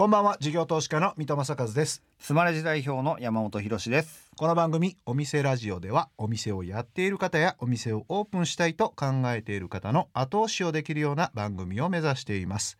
こんばんは。事業投資家の三戸正和です。スマレジ代表の山本博です。この番組お店ラジオではお店をやっている方やお店をオープンしたいと考えている方の後押しをできるような番組を目指しています。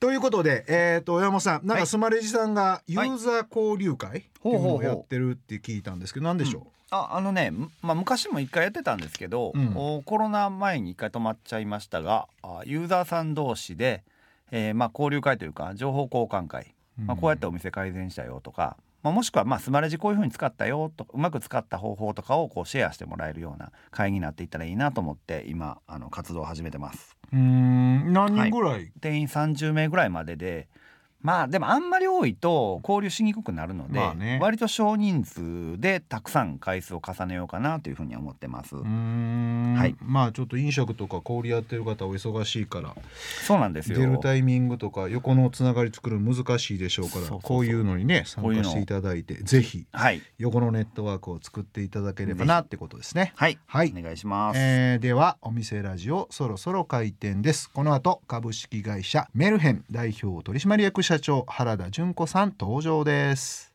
ということで、えー、と山本さんなんかスマレジさんがユーザー交流会っていうのをやってるって聞いたんですけど何でしょう、ああのね、まあ、昔も一回やってたんですけど、うん。おコロナ前に一回止まっちゃいましたがあユーザーさん同士で、えーまあ、交流会というか情報交換会、まあ、こうやってお店改善したよとか、まあ、もしくはまあスマレジこういう風に使ったよとうまく使った方法とかをこうシェアしてもらえるような会になっていったらいいなと思って今あの活動を始めてます。うーん。何人ぐらい、定員30名ぐらいまででまあでもあんまり多いと交流しにくくなるので、まあね。割と少人数でたくさん回数を重ねようかなというふうに思ってます。はい。まあちょっと飲食とか小売やってる方お忙しいからそうなんですよ。出るタイミングとか横のつながり作るの難しいでしょうからこういうのにね参加していただいてぜひはい。横のネットワークを作っていただければなってことですね。はい、はい。お願いします。えーではお店ラジオそろそろ開店です。この後株式会社メルヘン代表取締役社長原田純子さん登場です。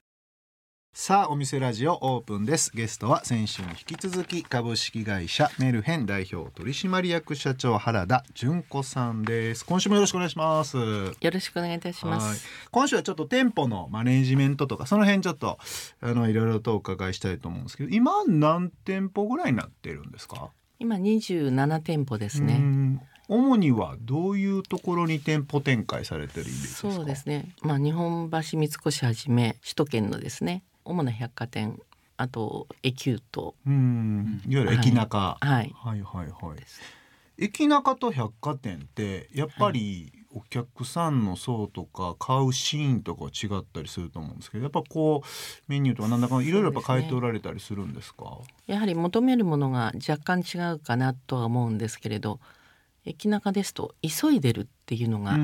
さあお店ラジオオープンです。ゲストは先週に引き続き株式会社メルヘン代表取締役社長原田純子さんです。今週もよろしくお願いします。よろしくお願いいたしまはい。す。今週はちょっと店舗のマネージメントとかその辺ちょっとあのいろいろとお伺いしたいと思うんですけど今何店舗ぐらいになってるんですか？今27店舗ですうね。ん主にはどういうところに店舗展開されてるイメージですか？そうですね。まあ日本橋三越はじめ首都圏のですね、主な百貨店、あとエキュート、うん。いわゆる駅中、はい、はいはいはい。駅中と百貨店ってやっぱりお客さんの層とか買うシーンとかは違ったりすると思うんですけどやっぱこうメニューとかなんだかいろいろやっぱ変えておられたりするんですか？やはり求めるものが若干違うかなとは思うんですけれど、駅中ですと急いでるっていうのが、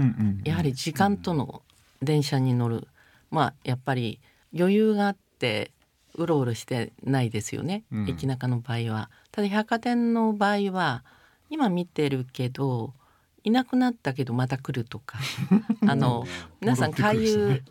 やはり時間との電車に乗る、まあやっぱり余裕があってうろうろしてないですよね、うん。駅中の場合は。ただ百貨店の場合は今見てるけどいなくなったけどまた来るとか。あの皆さん回遊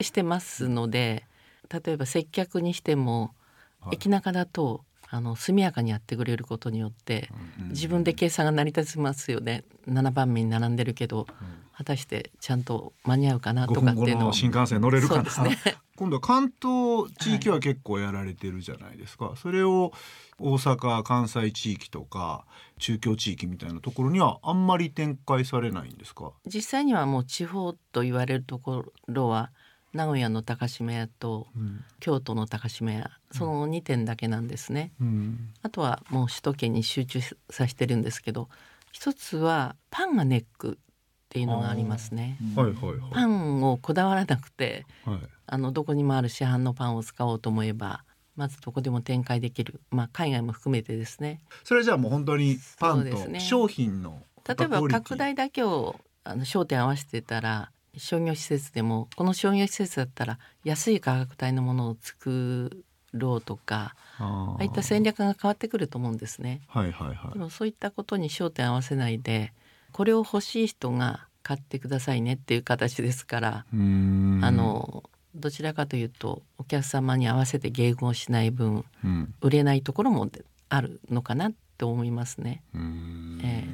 してますので例えば接客にしても、はい。駅中だとあの速やかにやってくれることによって自分で計算が成り立ちますよね。7番目に並んでるけど果たしてちゃんと間に合うかな5とかっていうのをの新幹線乗れるかな、ね。今度は関東地域は結構やられてるじゃないですか、それを大阪関西地域とか中京地域みたいなところにはあんまり展開されないんですか？実際にはもう地方と言われるところは名古屋の高島屋とうん、京都の高島屋その2点だけなんですね。うん。あとはもう首都圏に集中させてるんですけど一つはパンがネックっていうのがありますね。はいはいはい。パンをこだわらなくてはい。あのどこにもある市販のパンを使おうと思えばまずどこでも展開できる、まあ、海外も含めてですね。それじゃあもう本当にパンと商品の例えば拡大だけをあの焦点合わせてたら商業施設でもこの商業施設だったら安い価格帯のものを作ろうとかあああいった戦略が変わってくると思うんですね。はいはいはい。でもそういったことに焦点合わせないでこれを欲しい人が買ってくださいねっていう形ですから、あのどちらかというとお客様に合わせて迎合しない分うん。売れないところもあるのかなって思いますね。うーん。え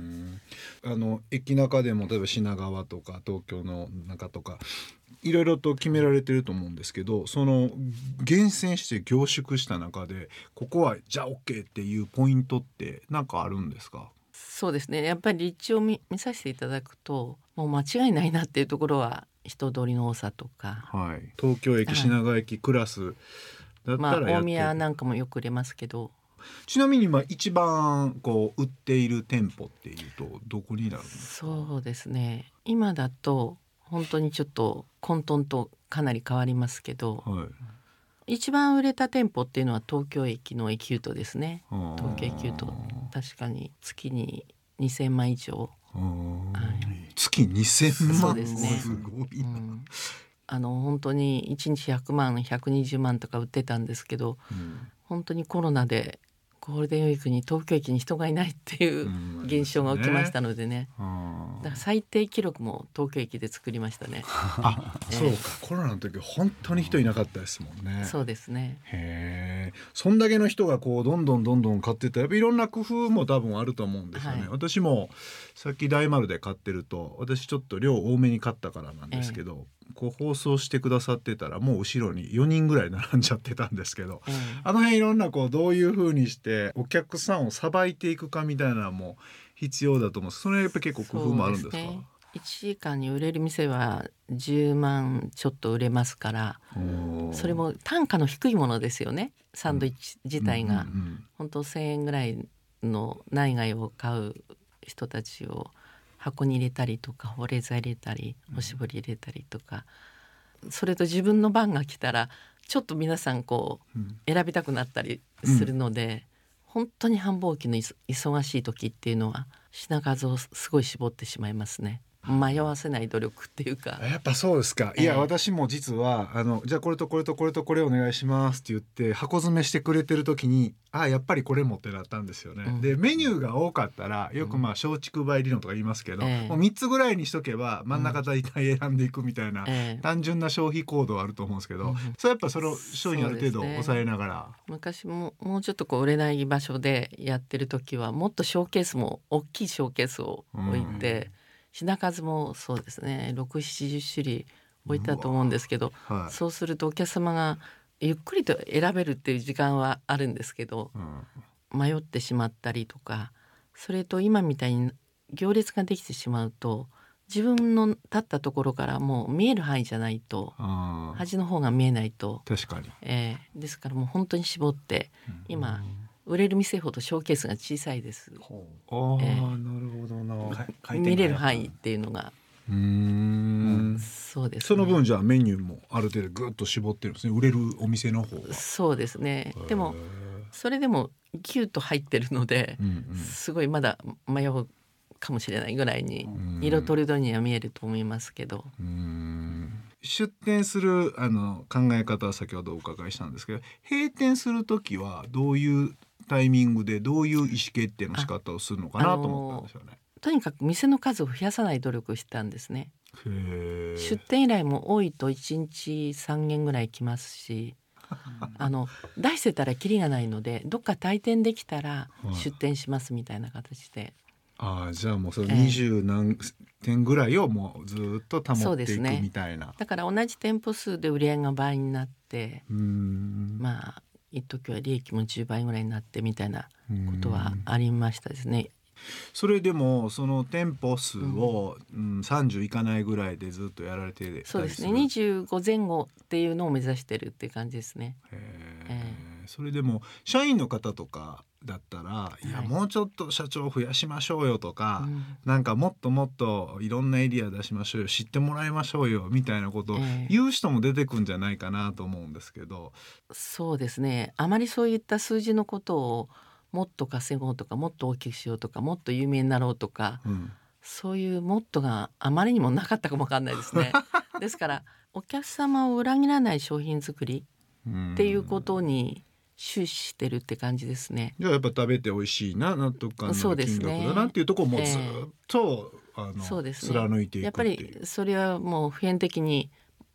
あの駅中でも例えば品川とか東京の中とかいろいろと決められてると思うんですけどその厳選して凝縮した中でここはじゃあ OK っていうポイントって何かあるんですか？そうですね。やっぱり立地を見見させていただくともう間違いないなっていうところは人通りの多さとか、はい。東京駅はい。品川駅クラスだったまあ、大宮なんかもよく売れますけどちなみに今一番こう売っている店舗っていうとどこになるんですかそうですね。今だと本当にちょっと混沌とかなり変わりますけどはい。一番売れた店舗っていうのは東京駅のエキュートですね。東京エキュート確かに月に2,000万以上、はい。月2000万？そうですね。すごいな、うん。あの本当に1日100万120万とか売ってたんですけどうん。本当にコロナでゴールデンウィークに東京駅に人がいないっていううん現象が起きましたのでね、うん。だから最低記録も東京駅で作りましたね。あ、そうか。コロナの時本当に人いなかったですもんね。そうですね。へえ。そんだけの人がこうどんどんどんどん買ってったらやっぱいろんな工夫も多分あると思うんですよね、はい。私もさっき大丸で買ってると私ちょっと量多めに買ったからなんですけど、こう放送してくださってたらもう後ろに4人ぐらい並んじゃってたんですけどええあの辺いろんなこうどういうふうにしてお客さんをさばいていくかみたいなのも必要だと思うんです。それやっぱ結構工夫もあるんですか？そうね。1時間に売れる店は10万ちょっと売れますからそれも単価の低いものですよね。サンドイッチ自体が、うんうん本当1,000円ぐらいの内外を買う人たちを箱に入れたりとか保冷剤入れたりおしぼり入れたりとか、それと自分の番が来たらちょっと皆さんこううん。選びたくなったりするので、本当に繁忙期の忙しい時っていうのは品数をすごい絞ってしまいますね迷わせない努力っていうか。あやっぱそうですか。いや、ええ。私も実はあのじゃあこれとこれとこれとこれお願いしますって言って箱詰めしてくれてる時にあやっぱりこれもってなったんですよね。うん。でメニューが多かったらよくまあ松竹梅理論とか言いますけど、ええ。もう3つぐらいにしとけば真ん中大体選んでいくみたいな、ええ。単純な消費行動あると思うんですけど、うんそれやっぱその商品ある程度抑えながら。昔ももうちょっとこう売れない場所でやってる時はもっとショーケースも大きいショーケースを置いて、品数もそうですね。670種類置いたと思うんですけどはい。そうするとお客様がゆっくりと選べるっていう時間はあるんですけどうん。迷ってしまったりとかそれと今みたいに行列ができてしまうと自分の立ったところからもう見える範囲じゃないと端の方が見えないと、確かに。えーですからもう本当に絞って今売れる店ほどショーケースが小さいです。ああ、ええ。なるほどな。見れるが範囲っていうのが、うーん。そうです、ね、その分じゃあメニューもある程度ぐっと絞ってるんですね。売れるお店の方は。そうですね。でもへそれでもギュッと入ってるのでー、うんうん。すごいまだ迷うかもしれないぐらいにうん。色とりどりには見えると思いますけど、うーん。出店するあの考え方は先ほどお伺いしたんですけど閉店する時はどういうタイミングでどういう意思決定の仕方をするのかなと思ったんですよね。とにかく店の数を増やさない努力をしたんですね。出店依頼も多いと1日3件ぐらい来ますし あの出してたらキリがないのでどっか退店できたらはい出店しますみたいな形で、ああじゃあもうそのええ二十何点ぐらいをもうずっと保っていくみたいな。だから同じ店舗数で売り上げが倍になってまあ一時は利益も10倍ぐらいになってみたいなことはうんありましたですね。それでもその店舗数を、うん30いかないぐらいでずっとやられてそうですねる25前後っていうのを目指してるっていう感じですね。へえーそれでも社員の方とかだったら、い、やはいもうちょっと社長増やしましょうよとか、うん。なんかもっともっといろんなエリア出しましょうよ知ってもらいましょうよみたいなことをええ。言う人も出てくんじゃないかなと思うんですけど、そうですね。あまりそういった数字のことをもっと稼ごうとかもっと大きくしようとかもっと有名になろうとかうん。そういうモットがあまりにもなかったかもわかんないですね。ですからお客様を裏切らない商品作りっていうことに終始してるって感じですね。じゃあやっぱ食べて美味しいな納得感の金額だなっていうところもずっと、あのそうですね。貫いていくやっぱ。りそれはもう普遍的に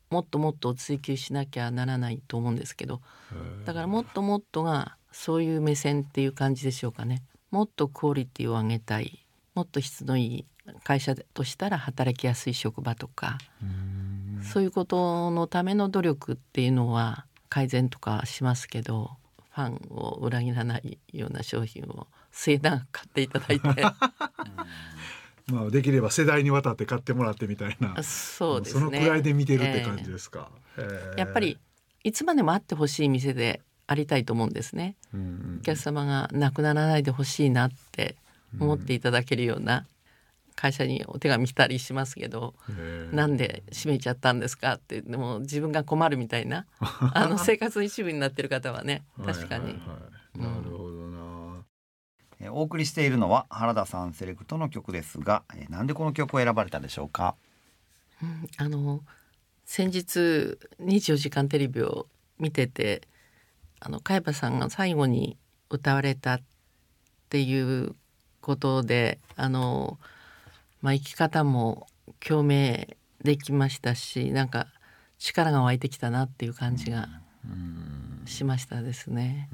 もっともっと追求しなきゃならないと思うんですけど。だからもっともっとがそういう目線っていう感じでしょうかね。もっとクオリティを上げたい。もっと質のいい会社としたら働きやすい職場とか。うん。そういうことのための努力っていうのは改善とかしますけどファンを裏切らないような商品を末永く買っていただいて まあできれば世代にわたって買ってもらってみたいな。そうですねのくらいで見てるって感じですか。へーやっぱりいつまでもあってほしい店でありたいと思うんですね。うんお客様がなくならないでほしいなって思っていただけるような会社にお手紙来たりしますけどなんで閉めちゃったんですかってでも自分が困るみたいな あの生活の一部になってる方はね確かに、なるほどな。えーお送りしているのは原田さんセレクトの曲ですが、えーなんでこの曲を選ばれたでしょうか？うんあの先日『24時間テレビ』を見ててあの海馬さんが最後に歌われたっていうことであの、まあ、生き方も共鳴できましたしなんか力が湧いてきたなっていう感じがしましたですね。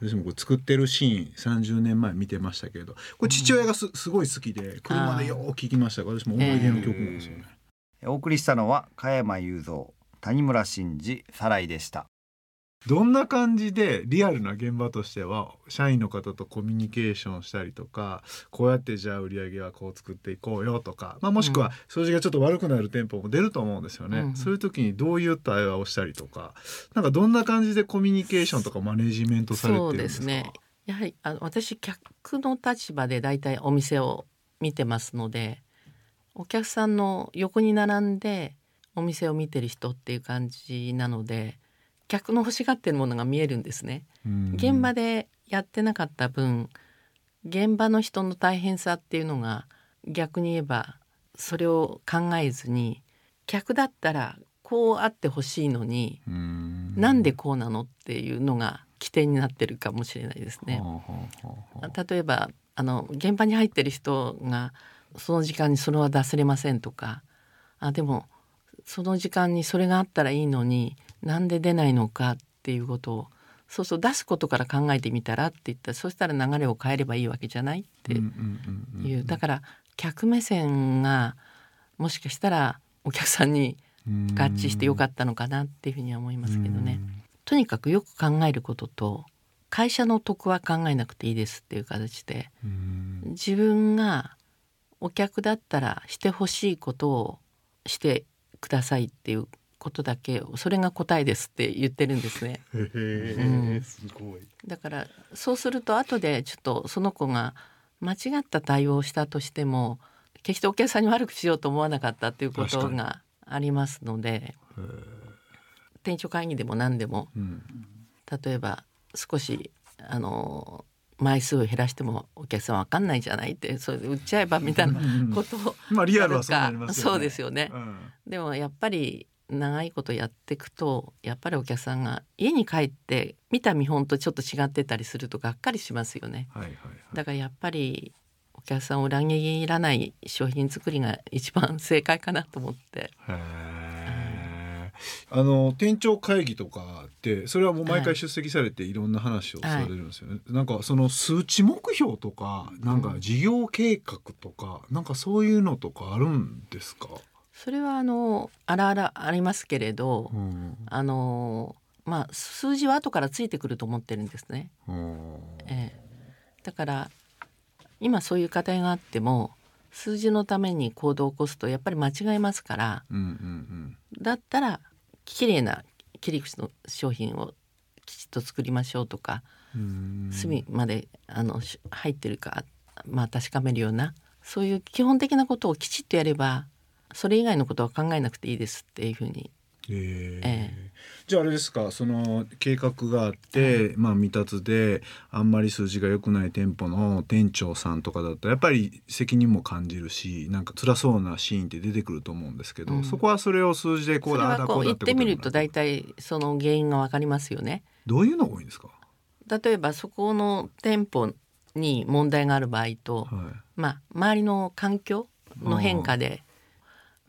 私もこれ作ってるシーン30年前見てましたけどこれ父親がす,、すごい好きで車でよう聞きました私も思い出の曲なんですよね。お送りしたのは加山雄三谷村新司サライでしたどんな感じでリアルな現場としては社員の方とコミュニケーションしたりとかこうやってじゃあ売り上げはこう作っていこうよとか、まあ、もしくは数字がちょっと悪くなる店舗も出ると思うんですよね、うん、そういう時にどういう対話をしたりとかなんかどんな感じでコミュニケーションとかマネジメントされてるんですか？ね。やはりあの私客の立場で大体お店を見てますのでお客さんの横に並んでお店を見てる人っていう感じなので客の欲しがってるものが見えるんですね。現場でやってなかった分現場の人の大変さっていうのが逆に言えばそれを考えずに客だったらこうあってほしいのになんでこうなのっていうのが起点になってるかもしれないですね。例えばあの現場に入ってる人がその時間にそれは出せれませんとかあでもその時間にそれがあったらいいのになんで出ないのかっていうことをそうそう出すことから考えてみたらって言ったらそしたら流れを変えればいいわけじゃないっていう。だから客目線がもしかしたらお客さんに合致してよかったのかなっていうふうには思いますけどね。とにかくよく考えることと会社の得は考えなくていいですっていう形で自分がお客だったらしてほしいことをしてくださいっていうことだけそれが答えですって言ってるんですね。うん、すごい。だからそうすると後でちょっとその子が間違った対応をしたとしても決してお客さんに悪くしようと思わなかったっていうことがありますので店長会議でも何でも、うん、例えば少しあの枚数を減らしてもお客さんわかんないじゃないってそれで売っちゃえばみたいなことをまあリアルはそうなりますよね。そうですよね、うん、でもやっぱり長いことやっていくとやっぱりお客さんが家に帰って見た見本とちょっと違ってたりするとがっかりしますよね、はいはいはい、だからやっぱりお客さんを裏切らない商品作りが一番正解かなと思って。あの店長会議とかってそれはもう毎回出席されていろんな話をされるんですよね、はい、なんかその数値目標とかなんか事業計画とか、うん、なんかそういうのとかあるんですか？それはあのあらあらありますけれど、うん、あのまあ数字は後からついてくると思ってるんですね。ええ、だから今そういう課題があっても数字のために行動を起こすとやっぱり間違えますから、うんうんうん、だったらきれいな切り口の商品をきちっと作りましょうとか隅まであの入ってるか、まあ、確かめるようなそういう基本的なことをきちっとやればそれ以外のことは考えなくていいですっていうふうに。えー、えー、じゃああれですかその計画があって、はい、まあ未達であんまり数字が良くない店舗の店長さんとかだったらやっぱり責任も感じるしなんか辛そうなシーンって出てくると思うんですけど、うん、そこはそれを数字でこうだこうだって言ってみると大体その原因がわかりますよね。どういうのが多いんですか？例えばそこの店舗に問題がある場合と、はい、まあ周りの環境の変化で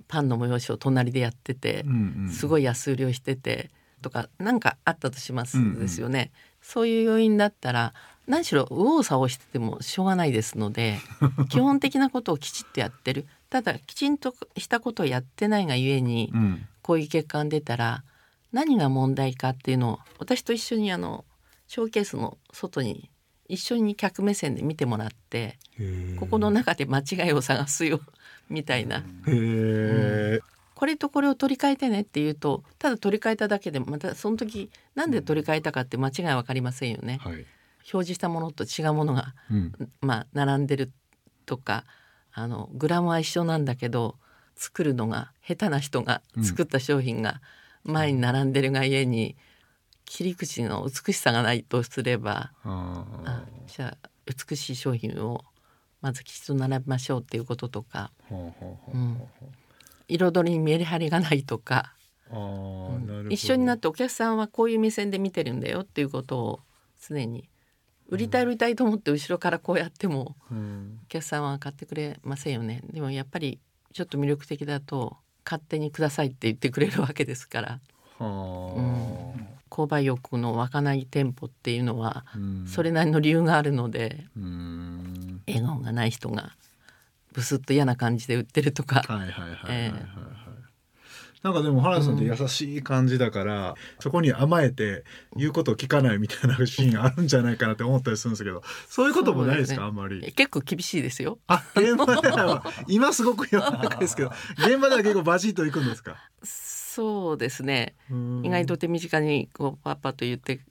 パンの催しを隣でやってて、うんうん、すごい安売りをしててとか何かあったとしますですよね、うんうん、そういう要因だったら何しろ右往左往しててもしょうがないですので 基本的なことをきちっとやってる。ただきちんとしたことをやってないがゆえに、うん、こういう結果が出たら何が問題かっていうのを私と一緒にあのショーケースの外に一緒に客目線で見てもらってここの中で間違いを探すよみたいな。へこれとこれを取り替えてねって言うとただ取り替えただけでまたその時なんで取り替えたかって間違い分かりませんよね。はい、表示したものと違うものが、うん、まあ並んでるとかあのグラムは一緒なんだけど作るのが下手な人が作った商品が前に並んでるがゆえに、切り口の美しさがないとすればあじゃあ美しい商品をまずきちんと並べましょうっていうこととか、うん、彩りにメリハリがないとか、うん、一緒になってお客さんはこういう目線で見てるんだよっていうことを常に。売りたい売りたいと思って後ろからこうやってもうん。お客さんは買ってくれませんよね。でもやっぱりちょっと魅力的だと勝手にくださいって言ってくれるわけですから。は購買欲の湧かない店舗っていうのはそれなりの理由があるのでうん。笑顔がない人がブスッと嫌な感じで売ってるとかなんかでも原田さんって優しい感じだから、そこに甘えて言うことを聞かないみたいなシーンあるんじゃないかなって思ったりするんですけどそういうこともないですか？ね。あんまり。結構厳しいですよ。あ現場では 今すごく世の中ですけど現場では結構バチッといくんですか？そうですね。意意外と手短にこうパパと言って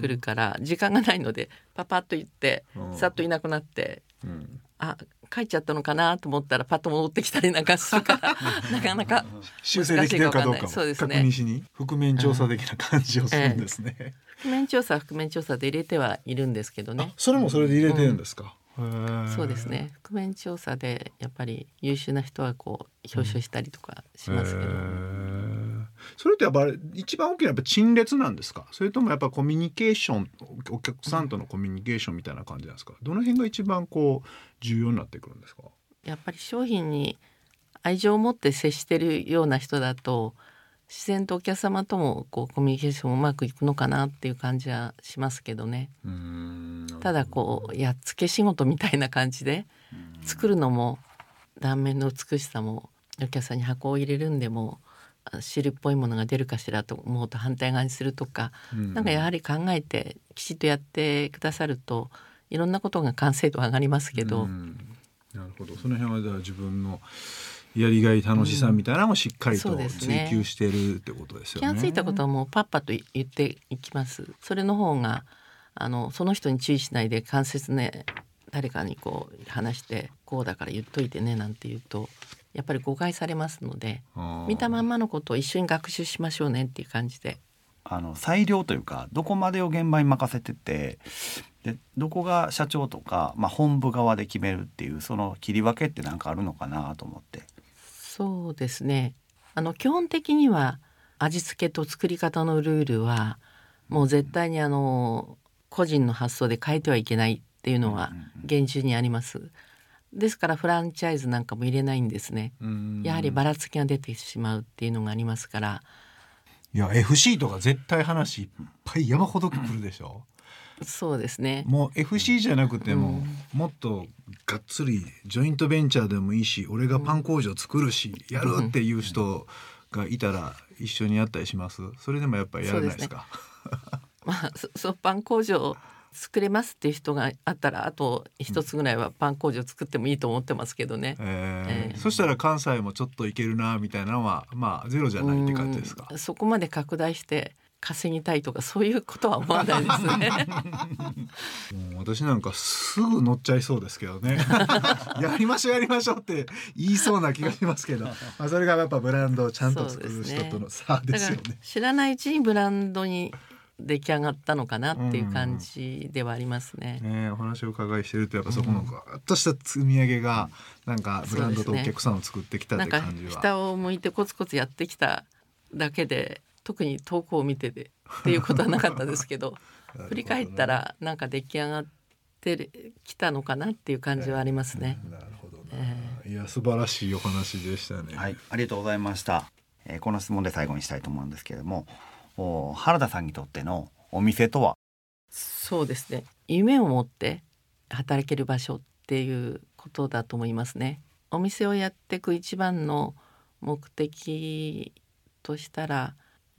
くるから時間がないのでパパッと言ってうん。さっといなくなってうん。あ帰っちゃったのかなと思ったらパッと戻ってきたりなんかするから。なかなか修正できてるかどうかも。そうです確ね認しに覆面調査的な感じをするんですね。覆面調査は覆面調査で入れてはいるんですけどあねそれもそれで入れてるんですか？へーそうです。ね。覆面調査でやっぱり優秀な人はこう表彰したりとかしますけど、それってやっぱ一番大きなやっぱ陳列なんですか？それともやっぱコミュニケーションお客さんとのコミュニケーションみたいな感じなんですか？どの辺が一番こう重要になってくるんですか？やっぱり商品に愛情を持って接してるような人だと自然とお客様ともこうコミュニケーションうまくいくのかなっていう感じはしますけどね。ただこうやっつけ仕事みたいな感じで作るのも断面の美しさもお客さんに箱を入れるんでもあ汁っぽいものが出るかしらと思うと反対側にするとかなんかやはり考えてきちっとやってくださるといろんなことが完成度上がりますけど、うんなるほど。その辺はじゃあ自分のやりがい楽しさみたいなのもしっかりそと追求してるってことですよね。気がついたことはもうパッパと言っていきます。それの方があのその人に注意しないで間接ね誰かにこう話してこうだから言っといてねなんて言うとやっぱり誤解されますので見たまんまのことを一緒に学習しましょうねっていう感じであの裁量というかどこまでを現場に任せててでどこが社長とか、まあ、本部側で決めるっていうその切り分けって何かあるのかなと思って。そうですねあの基本的には味付けと作り方のルールはもう絶対にあの個人の発想で変えてはいけないっていうのはうんうんうん厳重にあります。ですからフランチャイズなんかも入れないんですね。うん。やはりばらつきが出てしまうっていうのがありますから。いや FC とか絶対話いっぱい山ほど来るでしょ。そうですね。もう FC じゃなくても、うん。もっとがっつりジョイントベンチャーでもいいし俺がパン工場作るし、やるっていう人がいたら一緒にやったりします？それでもやっぱりやらないですか？まあそ そパン工場作れますっていう人があったらあと一つぐらいはパン工場作ってもいいと思ってますけどね。えーええそしたら関西もちょっといけるなみたいなのはまあゼロじゃないって感じですか？うんそこまで拡大して稼ぎたいとかそういうことは思わないですね。もう私なんかすぐ乗っちゃいそうですけどね やりましょうやりましょうって言いそうな気がしますけど、まあ、それがやっぱブランドをちゃんと作る人との差ですよね。知らないうちにブランドに出来上がったのかなっていう感じではありますね。ね、お話をお伺いしてるとやっぱそこのガーッとした積み上げがなんかブランドとお客さんを作ってきたっなんかて感じは。下を向いてコツコツやってきただけで特に遠くを見てでっていうことはなかったですけど 振り返ったらなんか出来上がってきたのかなっていう感じはありますね。なるほどな、いや素晴らしいお話でしたね。はい、ありがとうございました。えーこの質問で最後にしたいと思うんですけれども、お原田さんにとってのお店とは？そうですね。夢を持って働ける場所っていうことだと思いますね。お店をやっていく一番の目的としたら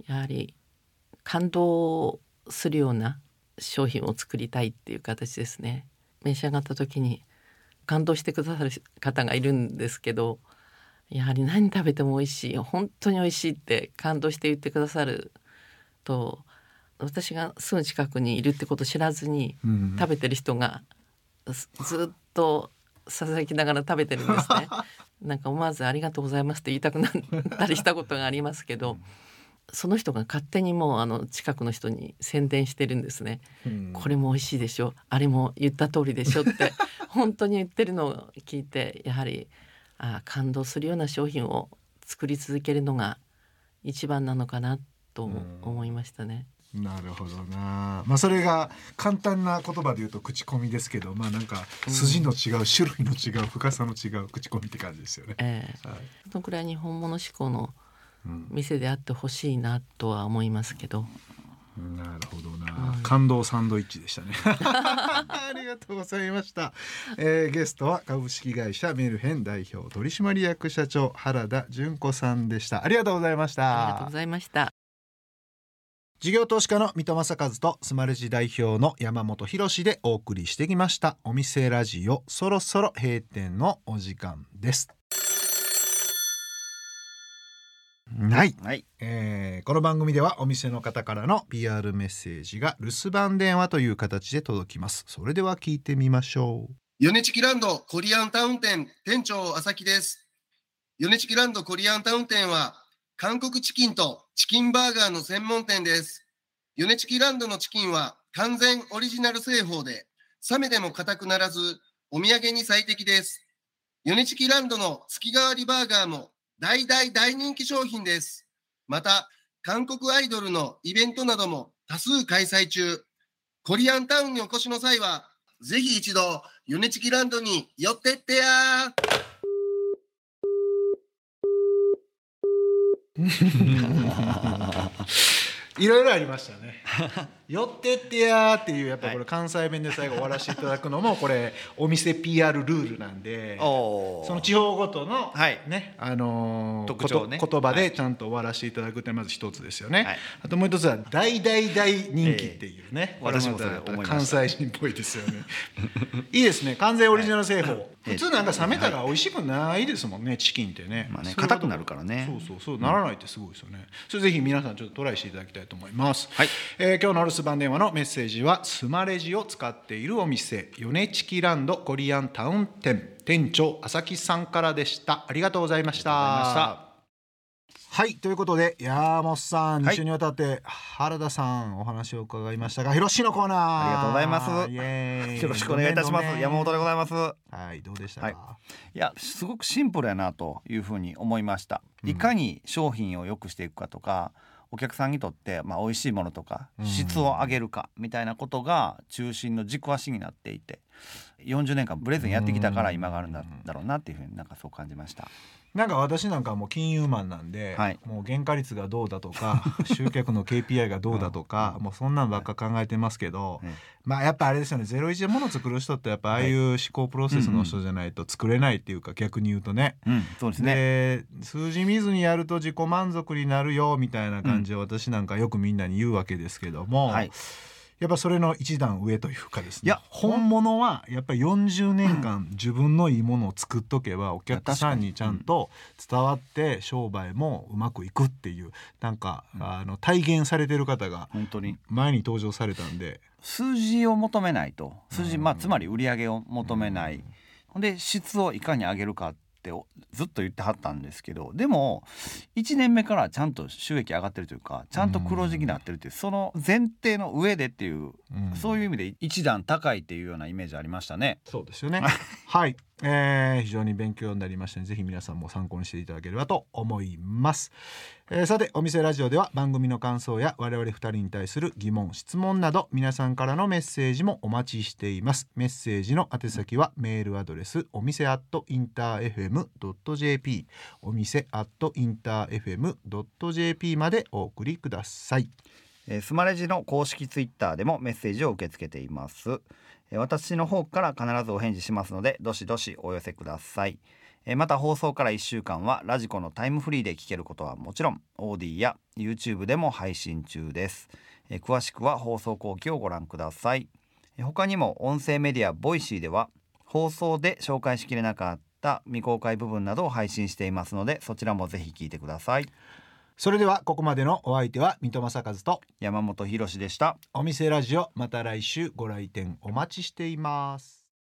やはり感動するような商品を作りたいっていう形ですね。召し上がった時に感動してくださる方がいるんですけどやはり何食べても美味しい本当に美味しいって感動して言ってくださると私がすぐ近くにいるってことを知らずにうん食べてる人がずずっとささやきながら食べてるんですね。なんか思わずありがとうございますって言いたくなったりしたことがありますけど、その人が勝手にもうあの近くの人に宣伝してるんですね。うんこれも美味しいでしょ、あれも言った通りでしょって 本当に言ってるのを聞いてやはりあ感動するような商品を作り続けるのが一番なのかなと思いましたね。なるほどな。まあそれが簡単な言葉で言うと口コミですけどまあなんか筋の違う、種類の違う深さの違う口コミって感じですよね。ええ。はい。そのくらい日本物志向のうん。店であってほしいなとは思いますけど。なるほどな、感動サンドイッチでしたね。ありがとうございました、えーゲストは株式会社メルヘン代表取締役社長原田純子さんでした。ありがとうございました。ありがとうございました事業投資家の三戸正和とスマレジ代表の山本博でお送りしてきました。お店ラジオそろそろ閉店のお時間です。はい。はい。えーこの番組ではお店の方からの PR メッセージが留守番電話という形で届きます。それでは聞いてみましょう。ヨネチキランドコリアンタウン店店長朝木です。ヨネチキランドコリアンタウン店は韓国チキンとチキンバーガーの専門店です。ヨネチキランドのチキンは完全オリジナル製法で冷めても硬くならずお土産に最適です。ヨネチキランドの月替わりバーガーも大大大人気商品です。また韓国アイドルのイベントなども多数開催中。コリアンタウンにお越しの際はぜひ一度、ヨネチキランドに寄ってってや いろいろありましたね。寄ってってやーっていうやっぱこれ関西弁で最後終わらせていただくのもこれお店 PR ルールなんでおその地方ごとのはい。ねあのー特徴ね。言葉はい。でちゃんと終わらせていただくってまず一つですよね、はい。あともう一つは大大大人気っていうね、ええ。私も関西人っぽいですよね。いいですね。完全オリジナル製法、ええ普通なんか冷めたら美味しくないですもんねチキンってね,、まあね硬くなるからね。そうそうそうならないってすごいですよね、それぜひ皆さんちょっとトライしていただきたいと思います、はい。えー今日のお留守番電話のメッセージはスマレジを使っているお店ヨネチキランドコリアンタウン店店長朝木さんからでした。ありがとうございましたはいということで山本さんはい。2週にわたって原田さんお話を伺いましたが広しのコーナー。ありがとうございます。よろしくお願いいたします。山本でございます。はいどうでしたか、はい。いやすごくシンプルやなというふうに思いました。いかに商品を良くしていくかとかお客さんにとってまあ美味しいものとかうん。質を上げるかみたいなことが中心の軸足になっていて40年間ブレずにやってきたから今があるんだだろうなっていうふうになんかそう感じましたなんか私なんかはもう金融マンなんで、はい。もう原価率がどうだとか 集客の KPI がどうだとか、もうそんなんばっか考えてますけど、ええまあやっぱあれですよね01で物作る人ってやっぱああいう思考プロセスの人じゃないと作れないっていうか逆に言うとね。うん。そうですね。で数字見ずにやると自己満足になるよみたいな感じで私なんかよくみんなに言うわけですけども、はいやっぱそれの一段上というかですね。いや本物はやっぱり40年間自分のいいものを作っとけばお客さんにちゃんと伝わって商売もうまくいくっていうなんかあの体現されてる方が本当に。前に登場されたんで。数字を求めないと。数字、うん。まあ、つまり売り上げを求めない、で質をいかに上げるかっておずっと言ってはったんですけどでも1年目からちゃんと収益上がってるというかちゃんと黒字になってるっていうその前提の上でっていう、うん。そういう意味で一段高いっていうようなイメージありましたね。そうですよね。はい、えー非常に勉強になりましたのでぜひ皆さんも参考にしていただければと思います、えーさてお店ラジオでは番組の感想や我々二人に対する疑問質問など皆さんからのメッセージもお待ちしています。メッセージの宛先はメールアドレスお店アットインター FM.jp お店アットインター FM.jp までお送りください。えースマレジの公式ツイッターでもメッセージを受け付けています。私の方から必ずお返事しますのでどしどしお寄せください。また放送から1週間は radiko のタイムフリーで聞けることはもちろん AuDee や YouTube でも配信中です。詳しくは放送後記をご覧ください。他にも音声メディア Voicy では放送で紹介しきれなかった未公開部分などを配信していますのでそちらもぜひ聞いてください。それではここまでのお相手は三戸政和と山本博史でした。お店ラジオまた来週ご来店お待ちしています